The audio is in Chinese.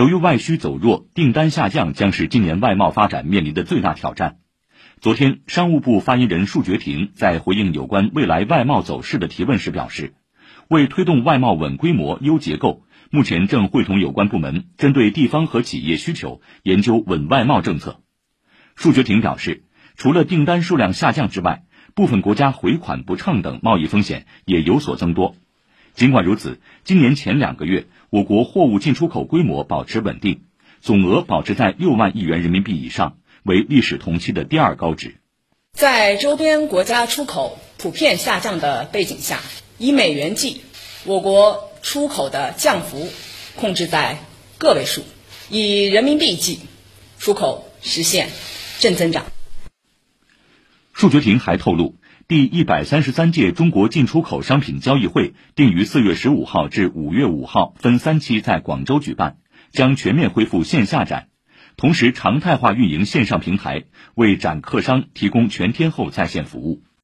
由于外需走弱，订单下降将是今年外贸发展面临的最大挑战。昨天，商务部发言人束觉婷在回应有关未来外贸走势的提问时表示，为推动外贸稳规模、优结构，目前正会同有关部门，针对地方和企业需求，研究稳外贸政策。束觉婷表示，除了订单数量下降之外，部分国家回款不畅等贸易风险也有所增多。尽管如此，今年前两个月，我国货物进出口规模保持稳定，总额保持在六万亿元人民币以上，为历史同期的第二高值。在周边国家出口普遍下降的背景下，以美元计，我国出口的降幅控制在个位数；以人民币计，出口实现正增长。束觉婷还透露。第一百三十三届中国进出口商品交易会定于四月十五号至五月五号分三期在广州举办，将全面恢复线下展，同时常态化运营线上平台，为展客商提供全天候在线服务。